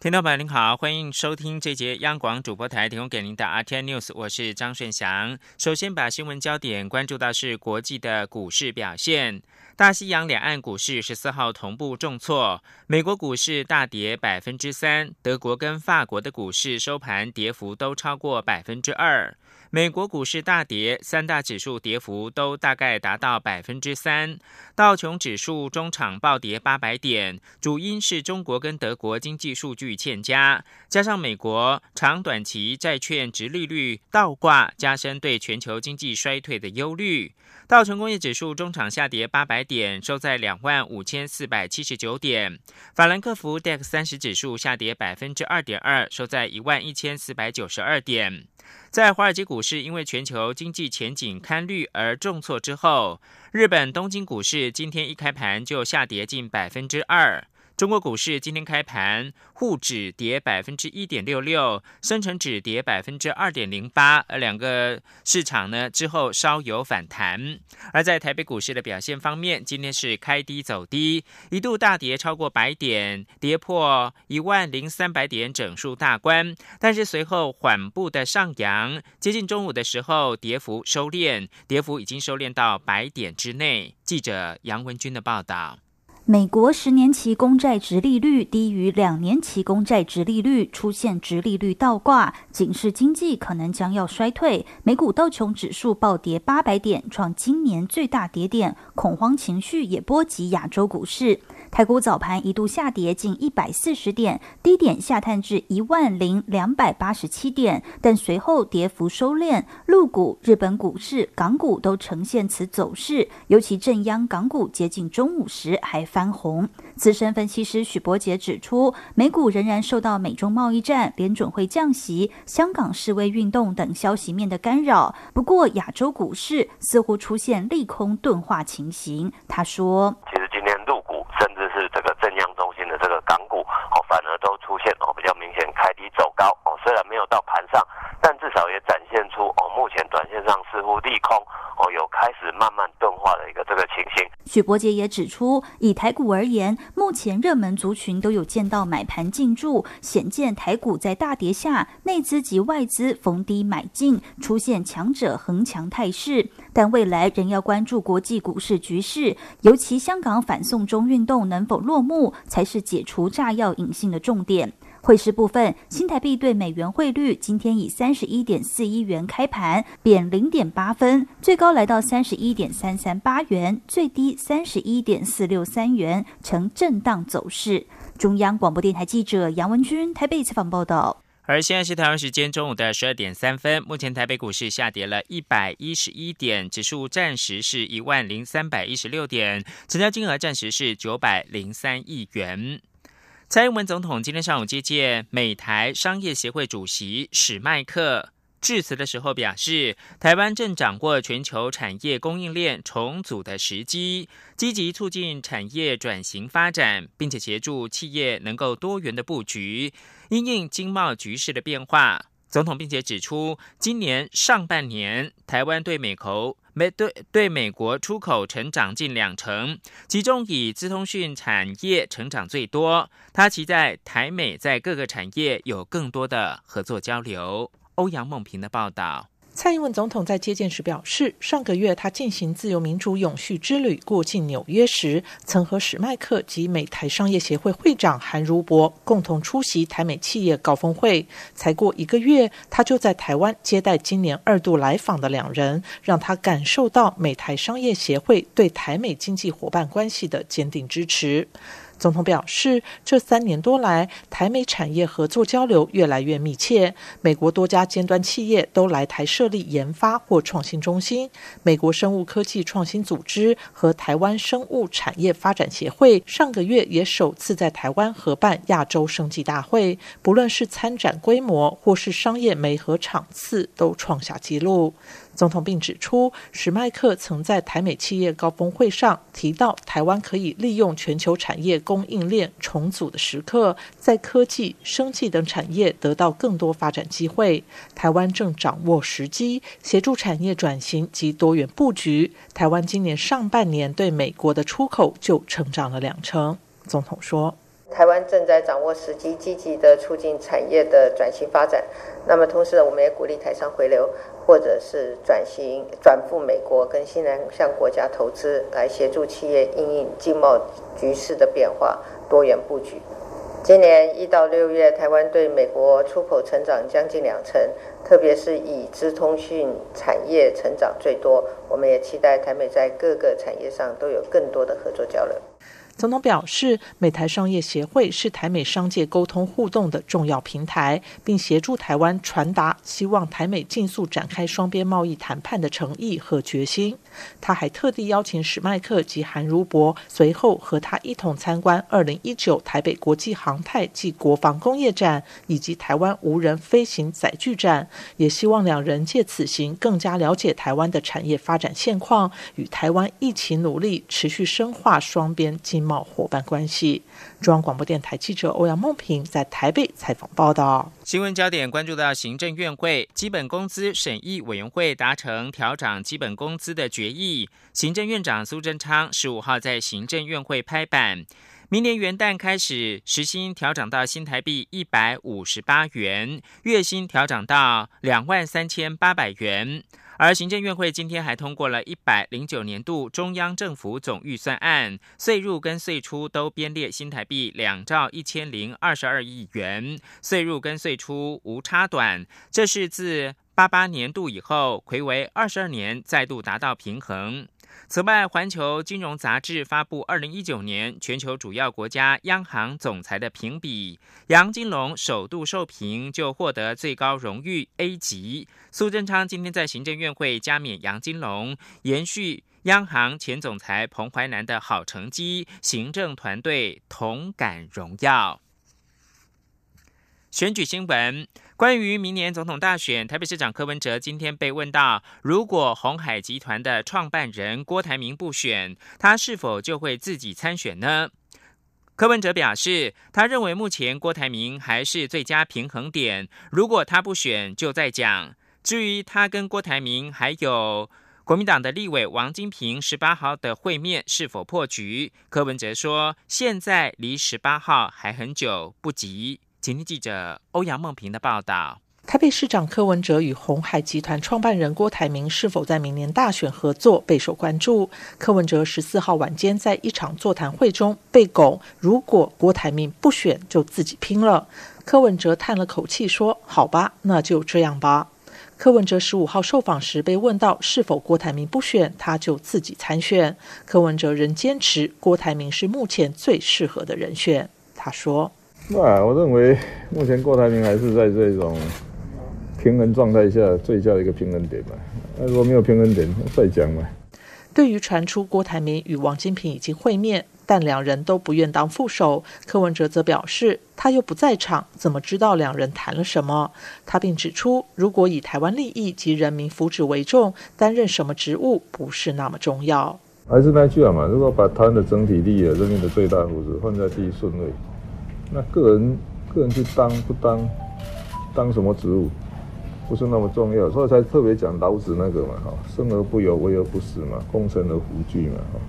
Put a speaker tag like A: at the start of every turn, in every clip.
A: 听众朋友您好，欢迎收听这节央广主播台提供给您的 RTN News，我是张顺祥。首先把新闻焦点关注到是国际的股市表现。大西洋两岸股市十四号同步重挫，美国股市大跌百分之三，德国跟法国的股市收盘跌幅都超过百分之二。美国股市大跌，三大指数跌幅都大概达到百分之三。道琼指数中场暴跌八百点，主因是中国跟德国经济数据欠佳，加上美国长短期债券值利率倒挂，加深对全球经济衰退的忧虑。道琼工业指数中场下跌八百点，收在两万五千四百七十九点。法兰克福 DAX 三十指数下跌百分之二点二，收在一万一千四百九十二点。在华尔街股市因为全球经济前景堪虑而重挫之后，日本东京股市今天一开盘就下跌近百分之二。中国股市今天开盘，沪指跌百分之一点六六，深成指跌百分之二点零八，而两个市场呢之后稍有反弹。而在台北股市的表现方面，今天是开低走低，一度大跌超过百点，跌破一万零三百点整数大关，但是随后缓步的上扬，接近中午的时候跌幅收敛，跌幅已经收敛到百点之内。记者杨文军的报道。
B: 美国十年期公债直利率低于两年期公债直利率，出现直利率倒挂，警示经济可能将要衰退。美股道琼指数暴跌八百点，创今年最大跌点，恐慌情绪也波及亚洲股市。台股早盘一度下跌近一百四十点，低点下探至一万零两百八十七点，但随后跌幅收敛。陆股、日本股市、港股都呈现此走势，尤其正央港股接近中午时还翻红。资深分析师许博杰指出，美股仍然受到美中贸易战、联准会降息、香港示威运动等消息面的干扰。不过，亚洲股市似乎出现利空钝化情形。他说。
C: 其实今天线哦比较明显开低走高哦虽然没有到盘上但至少也展现出哦目前短线上乎利空哦，有开始慢慢钝化的一个这个情形。
B: 许博杰也指出，以台股而言，目前热门族群都有见到买盘进驻，显见台股在大跌下，内资及外资逢低买进，出现强者恒强态势。但未来仍要关注国际股市局势，尤其香港反送中运动能否落幕，才是解除炸药隐性的重点。汇市部分，新台币对美元汇率今天以三十一点四一元开盘，贬零点八分，最高来到三十一点三三八元，最低三十一点四六三元，呈震荡走势。中央广播电台记者杨文君台北采访报道。
A: 而现在是台湾时间中午的十二点三分，目前台北股市下跌了一百一十一点，指数暂时是一万零三百一十六点，成交金额暂时是九百零三亿元。蔡英文总统今天上午接见美台商业协会主席史迈克，致辞的时候表示，台湾正掌握全球产业供应链重组的时机，积极促进产业转型发展，并且协助企业能够多元的布局，因应经贸局势的变化。总统并且指出，今年上半年台湾对美口。美对对美国出口成长近两成，其中以资通讯产业成长最多。他期待台美在各个产业有更多的合作交流。欧阳梦平的报道。
D: 蔡英文总统在接见时表示，上个月他进行自由民主永续之旅过境纽约时，曾和史麦克及美台商业协会会长韩如博共同出席台美企业高峰会。才过一个月，他就在台湾接待今年二度来访的两人，让他感受到美台商业协会对台美经济伙伴关系的坚定支持。总统表示，这三年多来，台美产业合作交流越来越密切。美国多家尖端企业都来台设立研发或创新中心。美国生物科技创新组织和台湾生物产业发展协会上个月也首次在台湾合办亚洲生技大会，不论是参展规模或是商业媒合场次，都创下纪录。总统并指出，史迈克曾在台美企业高峰会上提到，台湾可以利用全球产业供应链重组的时刻，在科技、生技等产业得到更多发展机会。台湾正掌握时机，协助产业转型及多元布局。台湾今年上半年对美国的出口就成长了两成。总统说。
E: 台湾正在掌握时机，积极的促进产业的转型发展。那么，同时，我们也鼓励台商回流，或者是转型转赴美国跟新南向国家投资，来协助企业应应经贸局势的变化，多元布局。今年一到六月，台湾对美国出口成长将近两成，特别是以资通讯产业成长最多。我们也期待台美在各个产业上都有更多的合作交流。
D: 总统表示，美台商业协会是台美商界沟通互动的重要平台，并协助台湾传达希望台美尽速展开双边贸易谈判的诚意和决心。他还特地邀请史迈克及韩如博随后和他一同参观二零一九台北国际航太暨国防工业展以及台湾无人飞行载具展，也希望两人借此行更加了解台湾的产业发展现况，与台湾一起努力持续深化双边经。贸伙伴关系。中央广播电台记者欧阳梦平在台北采访报道。
A: 新闻焦点关注到行政院会基本工资审议委员会达成调涨基本工资的决议，行政院长苏贞昌十五号在行政院会拍板，明年元旦开始时薪调整到新台币一百五十八元，月薪调整到两万三千八百元。而行政院会今天还通过了一百零九年度中央政府总预算案，税入跟税出都编列新台币两兆一千零二十二亿元，税入跟税出无差短，这是自八八年度以后，魁为二十二年再度达到平衡。此外，环球金融杂志发布二零一九年全球主要国家央行总裁的评比，杨金龙首度受评，就获得最高荣誉 A 级。苏贞昌今天在行政院会加冕杨金龙，延续央行前总裁彭淮南的好成绩，行政团队同感荣耀。选举新闻。关于明年总统大选，台北市长柯文哲今天被问到，如果红海集团的创办人郭台铭不选，他是否就会自己参选呢？柯文哲表示，他认为目前郭台铭还是最佳平衡点，如果他不选，就再讲。至于他跟郭台铭还有国民党的立委王金平十八号的会面是否破局，柯文哲说，现在离十八号还很久，不急。请听记者欧阳梦平的报道：
D: 台北市长柯文哲与红海集团创办人郭台铭是否在明年大选合作备受关注。柯文哲十四号晚间在一场座谈会中被拱，如果郭台铭不选，就自己拼了。柯文哲叹了口气说：“好吧，那就这样吧。”柯文哲十五号受访时被问到是否郭台铭不选，他就自己参选。柯文哲仍坚持郭台铭是目前最适合的人选。他说。
F: 那我认为，目前郭台铭还是在这种平衡状态下最佳的一个平衡点吧。那如果没有平衡点，再讲嘛。
D: 对于传出郭台铭与王金平已经会面，但两人都不愿当副手，柯文哲则表示，他又不在场，怎么知道两人谈了什么？他并指出，如果以台湾利益及人民福祉为重，担任什么职务不是那么重要。
F: 还是那句话嘛，如果把台湾的整体利益、人民的最大福祉放在第一顺位。那个人，个人去当不当，当什么职务，不是那么重要，所以才特别讲老子那个嘛，哈，生而不有，为而不死嘛，功成而弗居嘛，哈。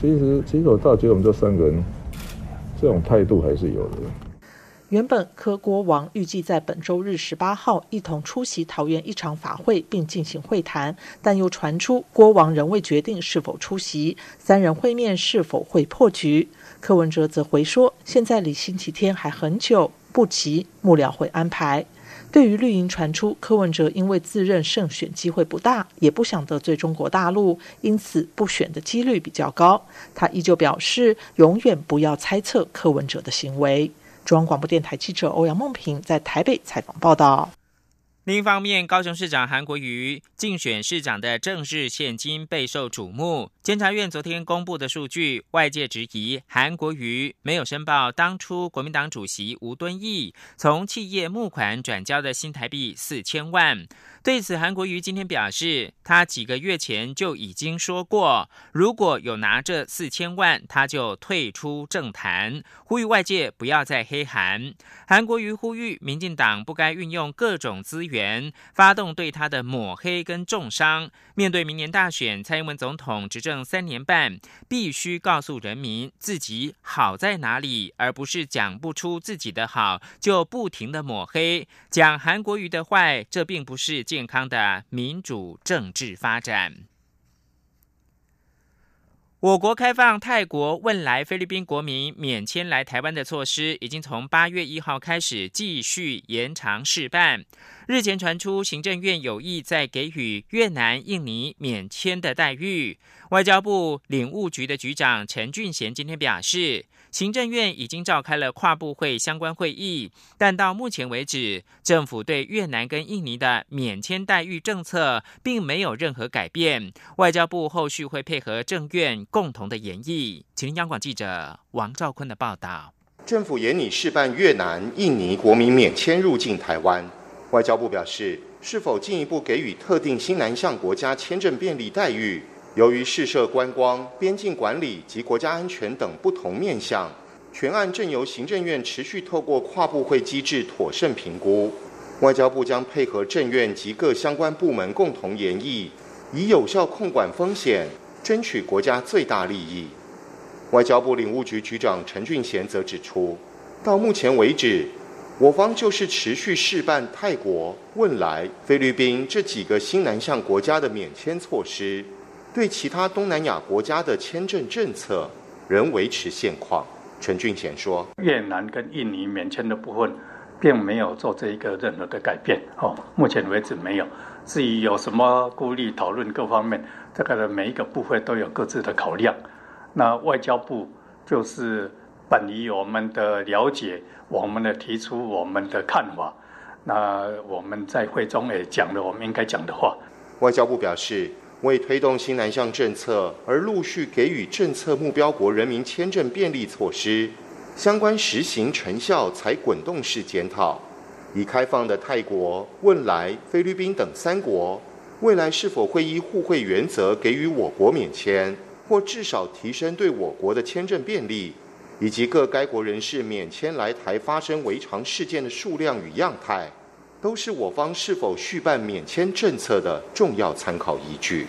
F: 其实，其实我倒觉得我们这三个人，这种态度还是有的。
D: 原本柯国王预计在本周日十八号一同出席桃园一场法会，并进行会谈，但又传出郭王仍未决定是否出席，三人会面是否会破局。柯文哲则回说：“现在离星期天还很久，不急，幕僚会安排。”对于绿营传出柯文哲因为自认胜选机会不大，也不想得罪中国大陆，因此不选的几率比较高，他依旧表示永远不要猜测柯文哲的行为。中央广播电台记者欧阳梦平在台北采访报道。
A: 另一方面，高雄市长韩国瑜竞选市长的政治现金备受瞩目。监察院昨天公布的数据，外界质疑韩国瑜没有申报当初国民党主席吴敦义从企业募款转交的新台币四千万。对此，韩国瑜今天表示，他几个月前就已经说过，如果有拿这四千万，他就退出政坛，呼吁外界不要再黑韩。韩国瑜呼吁民进党不该运用各种资源，发动对他的抹黑跟重伤。面对明年大选，蔡英文总统执政三年半，必须告诉人民自己好在哪里，而不是讲不出自己的好就不停的抹黑，讲韩国瑜的坏，这并不是。健康的民主政治发展。我国开放泰国、汶莱、菲律宾国民免签来台湾的措施，已经从八月一号开始继续延长试办。日前传出，行政院有意在给予越南、印尼免签的待遇。外交部领务局的局长陈俊贤今天表示，行政院已经召开了跨部会相关会议，但到目前为止，政府对越南跟印尼的免签待遇政策并没有任何改变。外交部后续会配合政院共同的研议。请央广记者王兆坤的报道。
G: 政府严拟试办越南、印尼国民免签入境台湾。外交部表示，是否进一步给予特定新南向国家签证便利待遇？由于试射观光、边境管理及国家安全等不同面向，全案正由行政院持续透过跨部会机制妥善评估。外交部将配合政院及各相关部门共同研议，以有效控管风险，争取国家最大利益。外交部领务局局长陈俊贤则指出，到目前为止。我方就是持续试办泰国、汶莱、菲律宾这几个新南向国家的免签措施，对其他东南亚国家的签证政策仍维持现况。陈俊贤说：“
H: 越南跟印尼免签的部分，并没有做这一个任何的改变。哦，目前为止没有。至于有什么顾虑讨论各方面，这个的每一个部分都有各自的考量。那外交部就是本于我们的了解。”我们的提出我们的看法，那我们在会中也讲了我们应该讲的话。
G: 外交部表示，为推动新南向政策而陆续给予政策目标国人民签证便利措施，相关实行成效才滚动式检讨。已开放的泰国、汶莱、菲律宾等三国，未来是否会依互惠原则给予我国免签，或至少提升对我国的签证便利？以及各该国人士免签来台发生违常事件的数量与样态，都是我方是否续办免签政策的重要参考依据。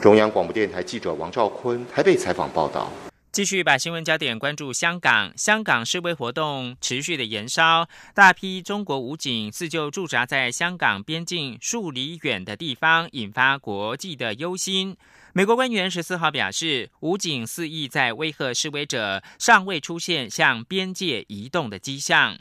G: 中央广播电台记者王兆坤台北采访报道。
A: 继续把新闻焦点关注香港，香港示威活动持续的延烧，大批中国武警自救驻扎在香港边境数里远的地方，引发国际的忧心。美国官员十四号表示，武警肆意在威吓示威者，尚未出现向边界移动的迹象。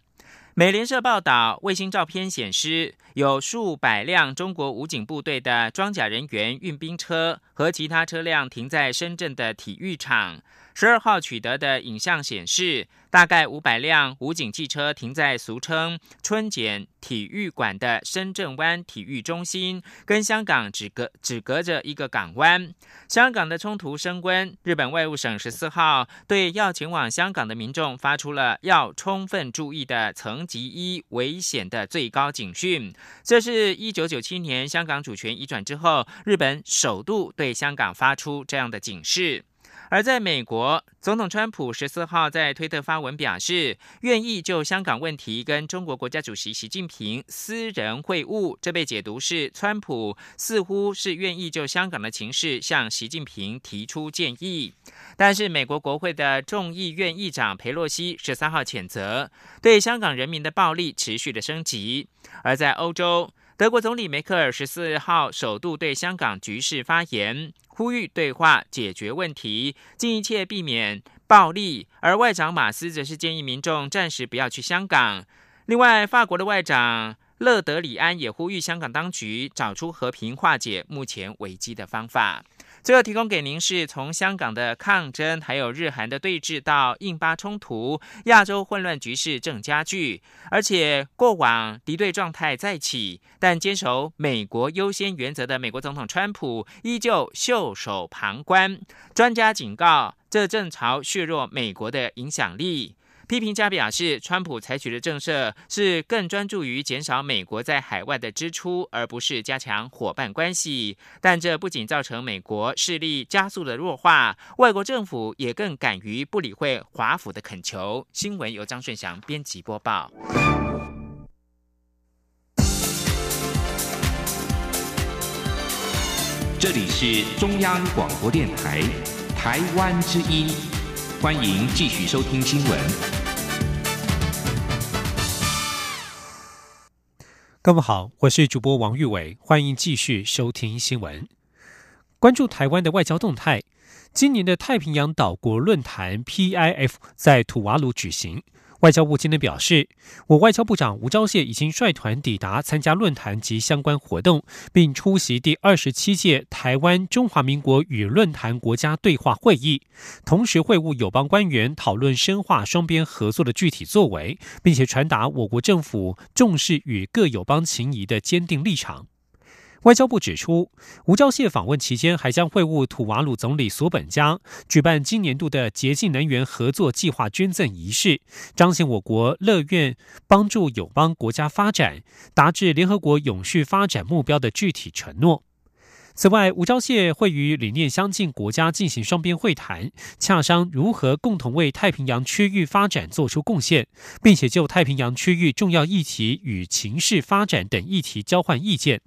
A: 美联社报道，卫星照片显示，有数百辆中国武警部队的装甲人员运兵车和其他车辆停在深圳的体育场。十二号取得的影像显示。大概五百辆武警汽车停在俗称春茧体育馆的深圳湾体育中心，跟香港只隔只隔着一个港湾。香港的冲突升温，日本外务省十四号对要前往香港的民众发出了要充分注意的层级一危险的最高警讯。这是一九九七年香港主权移转之后，日本首度对香港发出这样的警示。而在美国，总统川普十四号在推特发文表示，愿意就香港问题跟中国国家主席习近平私人会晤。这被解读是川普似乎是愿意就香港的情势向习近平提出建议。但是，美国国会的众议院议长佩洛西十三号谴责对香港人民的暴力持续的升级。而在欧洲，德国总理梅克尔十四号首度对香港局势发言，呼吁对话解决问题，尽一切避免暴力。而外长马斯则是建议民众暂时不要去香港。另外，法国的外长勒德里安也呼吁香港当局找出和平化解目前危机的方法。最后提供给您是从香港的抗争，还有日韩的对峙到印巴冲突，亚洲混乱局势正加剧，而且过往敌对状态再起，但坚守美国优先原则的美国总统川普依旧袖手旁观。专家警告，这正朝削弱美国的影响力。批评家表示，川普采取的政策是更专注于减少美国在海外的支出，而不是加强伙伴关系。但这不仅造成美国势力加速的弱化，外国政府也更敢于不理会华府的恳求。新闻由张顺祥编辑播报。
I: 这里是中央广播电台台湾之音，欢迎继续收听新闻。
J: 各位好，我是主播王玉伟，欢迎继续收听新闻。关注台湾的外交动态，今年的太平洋岛国论坛 （PIF） 在土瓦鲁举行。外交部今天表示，我外交部长吴钊燮已经率团抵达参加论坛及相关活动，并出席第二十七届台湾中华民国与论坛国家对话会议，同时会晤友邦官员，讨论深化双边合作的具体作为，并且传达我国政府重视与各友邦情谊的坚定立场。外交部指出，吴钊燮访问期间还将会晤土瓦鲁总理索本加，举办今年度的洁净能源合作计划捐赠仪式，彰显我国乐愿帮助友邦国家发展，达至联合国永续发展目标的具体承诺。此外，吴钊燮会与理念相近国家进行双边会谈，洽商如何共同为太平洋区域发展做出贡献，并且就太平洋区域重要议题与情势发展等议题交换意见。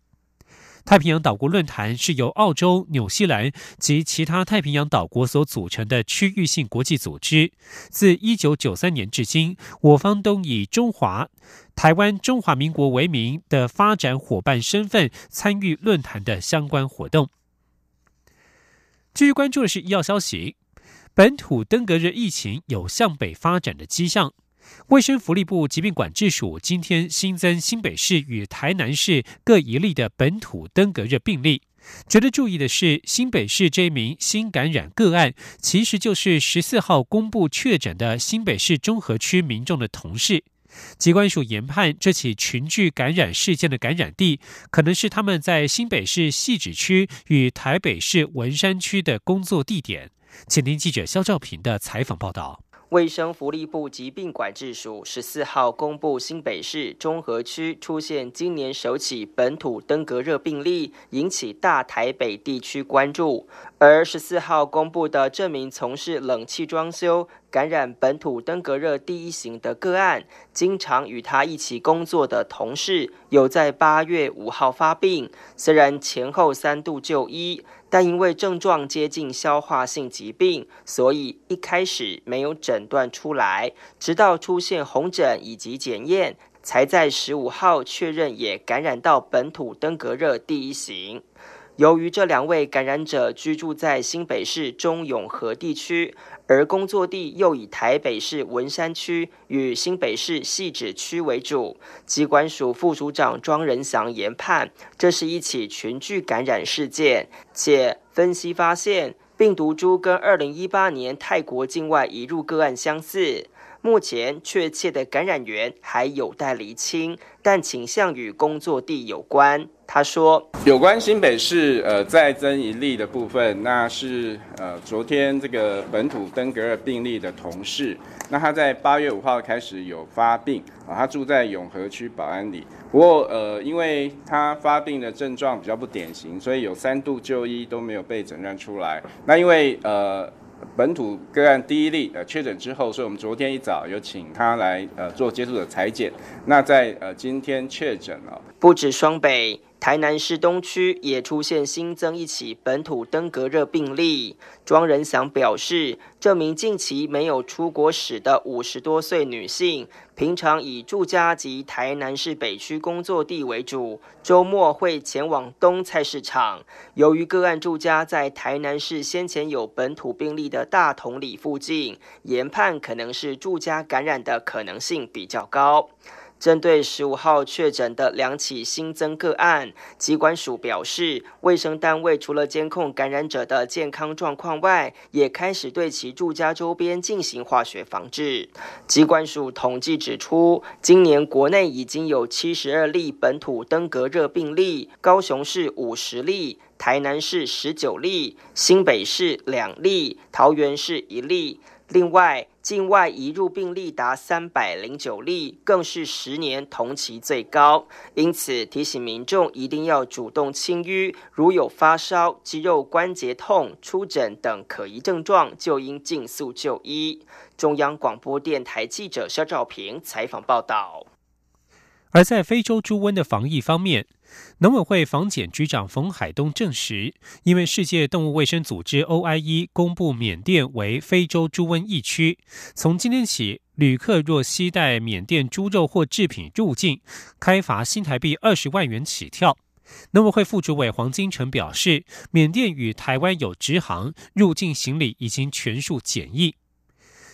J: 太平洋岛国论坛是由澳洲、纽西兰及其他太平洋岛国所组成的区域性国际组织。自一九九三年至今，我方都以中华台湾中华民国为名的发展伙伴身份参与论坛的相关活动。继续关注的是医药消息，本土登革热疫情有向北发展的迹象。卫生福利部疾病管制署今天新增新北市与台南市各一例的本土登革热病例。值得注意的是，新北市这名新感染个案，其实就是十四号公布确诊的新北市中和区民众的同事。机关署研判，这起群聚感染事件的感染地，可能是他们在新北市汐止区与台北市文山区的工作地点。请听记者肖兆平的采访报道。
K: 卫生福利部疾病管制署十四号公布，新北市中和区出现今年首起本土登革热病例，引起大台北地区关注。而十四号公布的这名从事冷气装修、感染本土登革热第一型的个案，经常与他一起工作的同事有在八月五号发病，虽然前后三度就医。但因为症状接近消化性疾病，所以一开始没有诊断出来，直到出现红疹以及检验，才在十五号确认也感染到本土登革热第一型。由于这两位感染者居住在新北市中永和地区。而工作地又以台北市文山区与新北市汐止区为主，机关署副署长庄仁祥研判，这是一起群聚感染事件，且分析发现病毒株跟二零一八年泰国境外移入个案相似。目前确切的感染源还有待厘清，但倾向与工作地有关。他说：“有关新北市呃再增一例的部分，那是呃昨天这个本土登革热病例的同事，那他在八月五号开始有发病啊，他住在永和区保安里。不过呃因为他发病的症状比较不典型，所以有三度就医都没有被诊断出来。那因为呃。”本土个案第一例呃确诊之后，所以我们昨天一早有请他来呃做接触者裁剪，那在呃今天确诊了。不止双北。台南市东区也出现新增一起本土登革热病例。庄仁祥表示，这名近期没有出国史的五十多岁女性，平常以住家及台南市北区工作地为主，周末会前往东菜市场。由于个案住家在台南市先前有本土病例的大同里附近，研判可能是住家感染的可能性比较高。针对十五号确诊的两起新增个案，机关署表示，卫生单位除了监控感染者的健康状况外，也开始对其住家周边进行化学防治。机关署统计指出，今年国内已经有七十二例本土登革热病例，高雄市五十例，台南市十九例，新北市两例，桃园市一例。另外，境外移入病例达三百零九例，更是十年同期最高。因此，提醒民众一定要主动清淤，如有发烧、肌肉关节痛、出疹等可疑症状，就应尽速就医。中央广播电台记者肖兆平采访报道。
J: 而在非洲猪瘟的防疫方面，农委会防检局长冯海东证实，因为世界动物卫生组织 OIE 公布缅甸为非洲猪瘟疫区，从今天起，旅客若携带缅甸猪肉或制品入境，开罚新台币二十万元起跳。农委会副主委黄金城表示，缅甸与台湾有直航，入境行李已经全数检疫。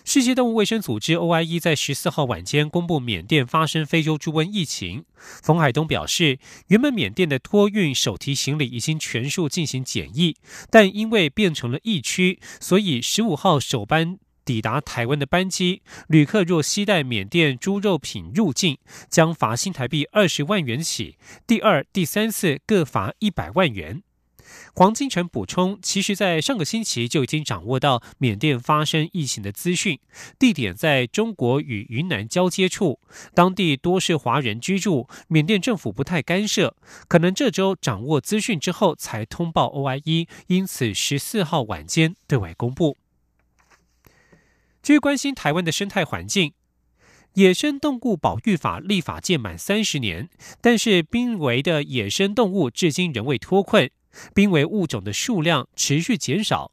J: 世界动物卫生组织 OIE 在十四号晚间公布缅甸发生非洲猪瘟疫情。冯海东表示，原本缅甸的托运手提行李已经全数进行检疫，但因为变成了疫区，所以十五号首班抵达台湾的班机旅客若携带缅甸猪肉品入境，将罚新台币二十万元起，第二、第三次各罚一百万元。黄金城补充，其实，在上个星期就已经掌握到缅甸发生疫情的资讯，地点在中国与云南交接处，当地多是华人居住，缅甸政府不太干涉，可能这周掌握资讯之后才通报 OIE，因此十四号晚间对外公布。至于关心台湾的生态环境，野生动物保育法立法届满三十年，但是濒危的野生动物至今仍未脱困。濒危物种的数量持续减少，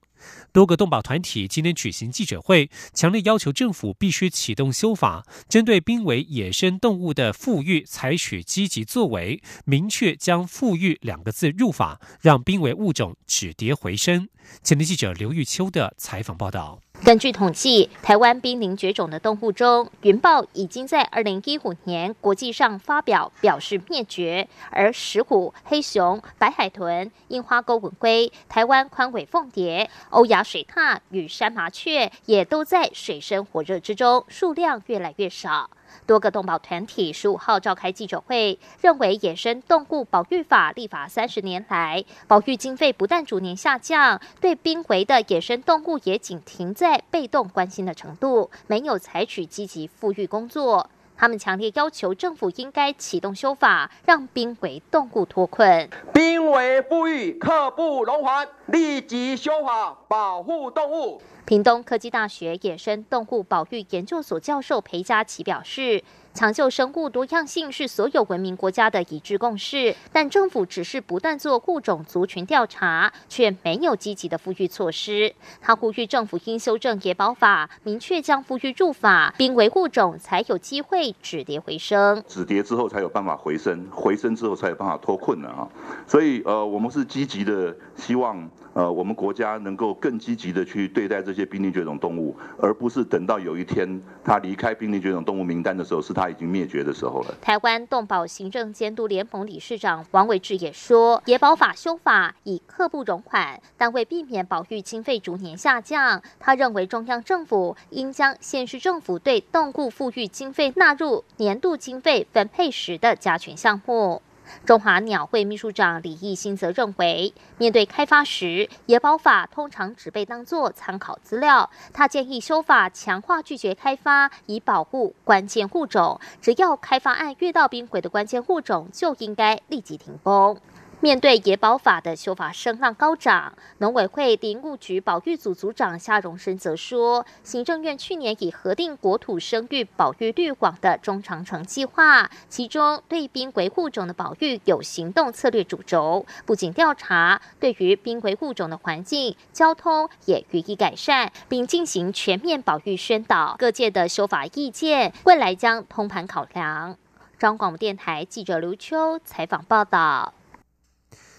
J: 多个动保团体今天举行记者会，强烈要求政府必须启动修法，针对濒危野生动物的富裕采取积极作为，明确将“富裕”两个字入法，让濒危物种止跌回升。前天记者刘玉秋的采访报道。
L: 根据统计，台湾濒临绝种的动物中，云豹已经在二零一五年国际上发表表示灭绝，而石虎、黑熊、白海豚、樱花钩吻龟、台湾宽尾凤蝶、欧亚水獭与山麻雀也都在水深火热之中，数量越来越少。多个动保团体十五号召开记者会，认为野生动物保育法立法三十年来，保育经费不但逐年下降，对濒危的野生动物也仅停在被动关心的程度，没有采取积极富裕工作。他们强烈要求政府应该启动修法，让濒危动物脱困。
M: 濒危不育刻不容缓，立即修法保护动物。
L: 屏东科技大学野生动物保育研究所教授裴佳琪表示。抢救生物多样性是所有文明国家的一致共识，但政府只是不断做物种族群调查，却没有积极的富裕措施。他呼吁政府应修正野保法，明确将富裕入法，濒危物种才有机会止跌回升。
N: 止跌之后才有办法回升，回升之后才有办法脱困啊！所以呃，我们是积极的，希望呃我们国家能够更积极的去对待这些濒临绝种动物，而不是等到有一天它离开濒临绝种动物名单的时候，是它。已经灭绝的时候了。
L: 台湾动保行政监督联盟理事长王伟志也说，野保法修法已刻不容缓，但为避免保育经费逐年下降，他认为中央政府应将县市政府对动物富裕经费纳入年度经费分配时的加权项目。中华鸟会秘书长李义新则认为，面对开发时，野保法通常只被当作参考资料。他建议修法强化拒绝开发，以保护关键物种。只要开发案遇到濒危的关键物种，就应该立即停工。面对野保法的修法声浪高涨，农委会林务局保育组组长夏荣生则说，行政院去年已核定国土生育保育绿网的中长程计划，其中对濒危物种的保育有行动策略主轴，不仅调查，对于濒危物种的环境、交通也予以改善，并进行全面保育宣导。各界的修法意见，未来将通盘考量。中广电台记者刘秋采访报道。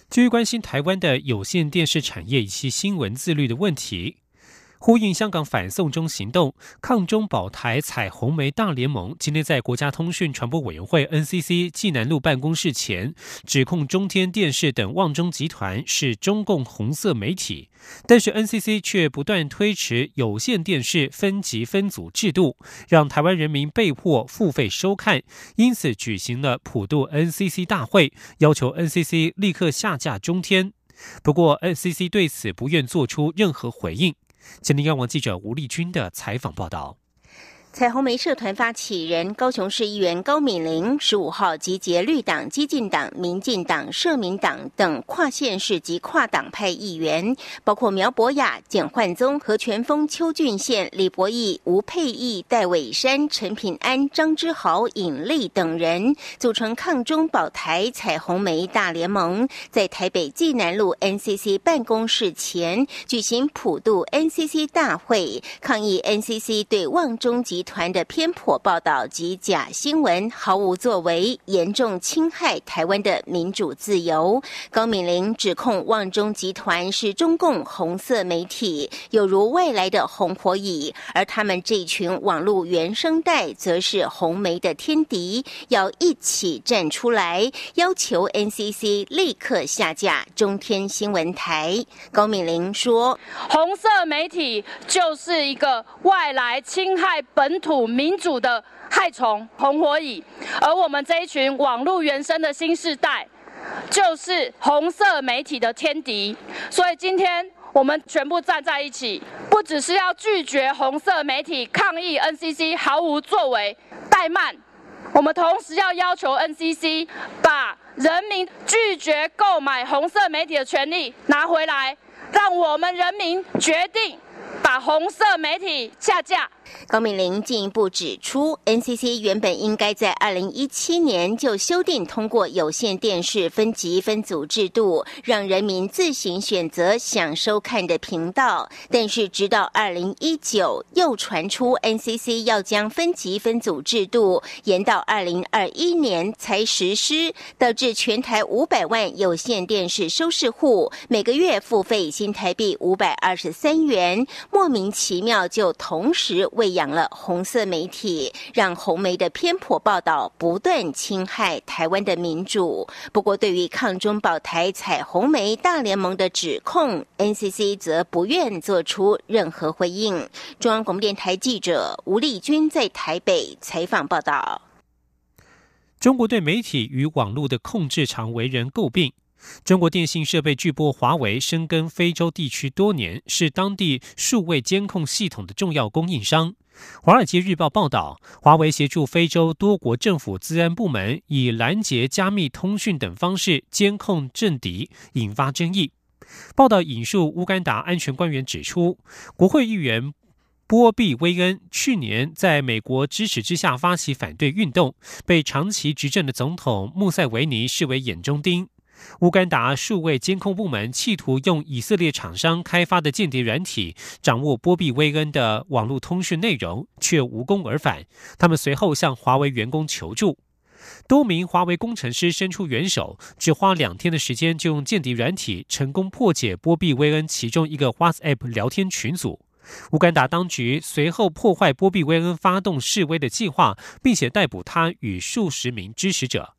J: 至于关心台湾的有线电视产业以及新闻自律的问题，呼应香港反送中行动，抗中保台彩虹媒大联盟今天在国家通讯传播委员会 NCC 济南路办公室前，指控中天电视等旺中集团是中共红色媒体，但是 NCC 却不断推迟有线电视分级分组制度，让台湾人民被迫付费收看，因此举行了普渡 NCC 大会，要求 NCC 立刻下架中天。不过 NCC 对此不愿做出任何回应。吉林央网记者吴丽君的采访报道。
O: 彩虹梅社团发起人高雄市议员高敏玲十五号集结绿党、激进党、民进党、社民党等跨县市及跨党派议员，包括苗博雅、简焕宗、何全峰、邱俊宪、李博义、吴佩义、戴伟山、陈平安、张之豪、尹丽等人，组成抗中保台彩虹梅大联盟，在台北济南路 NCC 办公室前举行普渡 NCC 大会，抗议 NCC 对旺中集。团的偏颇报道及假新闻毫无作为，严重侵害台湾的民主自由。高敏玲指控旺中集团是中共红色媒体，有如外来的红火蚁，而他们这群网络原生代则是红媒的天敌，要一起站出来，要求 NCC 立刻下架中天新闻台。高敏玲说：“
P: 红色媒体就是一个外来侵害本。”本土民主的害虫红火蚁，而我们这一群网络原生的新世代，就是红色媒体的天敌。所以今天我们全部站在一起，不只是要拒绝红色媒体抗议 NCC 毫无作为、怠慢，我们同时要要求 NCC 把人民拒绝购买红色媒体的权利拿回来，让我们人民决定把红色媒体下架。
O: 高敏玲进一步指出，NCC 原本应该在二零一七年就修订通过有线电视分级分组制度，让人民自行选择想收看的频道。但是，直到二零一九，又传出 NCC 要将分级分组制度延到二零二一年才实施，导致全台五百万有线电视收视户每个月付费新台币五百二十三元，莫名其妙就同时。喂养了红色媒体，让红媒的偏颇报道不断侵害台湾的民主。不过，对于抗中保台彩虹媒大联盟的指控，NCC 则不愿做出任何回应。中央广播电台记者吴丽君在台北采访报道。
J: 中国对媒体与网络的控制常为人诟病。中国电信设备巨擘华为深耕非洲地区多年，是当地数位监控系统的重要供应商。《华尔街日报》报道，华为协助非洲多国政府治安部门以拦截、加密通讯等方式监控政敌，引发争议。报道引述乌干达安全官员指出，国会议员波比·威恩去年在美国支持之下发起反对运动，被长期执政的总统穆塞维尼视为眼中钉。乌干达数位监控部门企图用以色列厂商开发的间谍软体掌握波比·威恩的网络通讯内容，却无功而返。他们随后向华为员工求助，多名华为工程师伸出援手，只花两天的时间就用间谍软体成功破解波比·威恩其中一个 WhatsApp 聊天群组。乌干达当局随后破坏波比·威恩发动示威的计划，并且逮捕他与数十名支持者。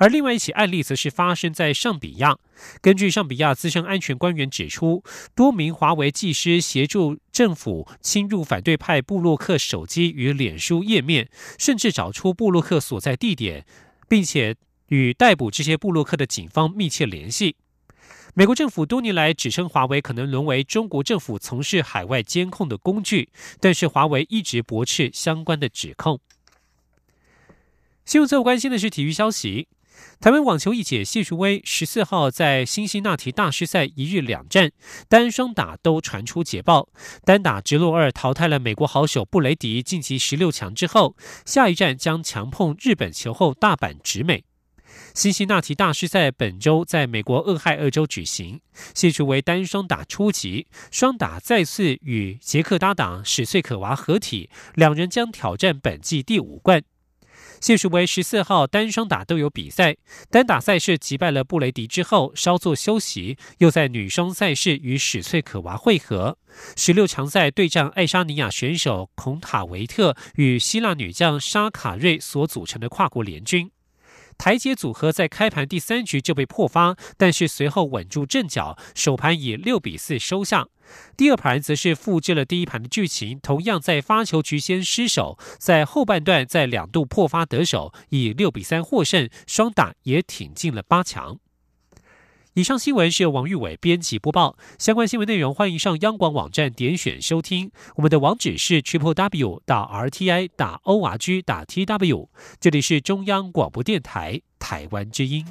J: 而另外一起案例则是发生在上比亚。根据上比亚资深安全官员指出，多名华为技师协助政府侵入反对派布洛克手机与脸书页面，甚至找出布洛克所在地点，并且与逮捕这些布洛克的警方密切联系。美国政府多年来指称华为可能沦为中国政府从事海外监控的工具，但是华为一直驳斥相关的指控。新闻最后关心的是体育消息。台湾网球一姐谢淑薇十四号在辛辛那提大师赛一日两战单双打都传出捷报，单打直落二淘汰了美国好手布雷迪晋级十六强之后，下一站将强碰日本球后大阪直美。辛辛那提大师赛本周在美国俄亥俄州举行，谢淑薇单双打初级，双打再次与捷克搭档史翠可娃合体，两人将挑战本季第五冠。现属为十四号单双打都有比赛，单打赛事击败了布雷迪之后稍作休息，又在女双赛事与史翠可娃会合。十六强赛对战爱沙尼亚选手孔塔维特与希腊女将沙卡瑞所组成的跨国联军。台阶组合在开盘第三局就被破发，但是随后稳住阵脚，首盘以六比四收下。第二盘则是复制了第一盘的剧情，同样在发球局先失手，在后半段在两度破发得手，以六比三获胜，双打也挺进了八强。以上新闻是由王玉伟编辑播报，相关新闻内容欢迎上央广网站点选收听。我们的网址是 triple w 打 r t i 打 o r g 打 t w，这里是中央广播电台台湾之音。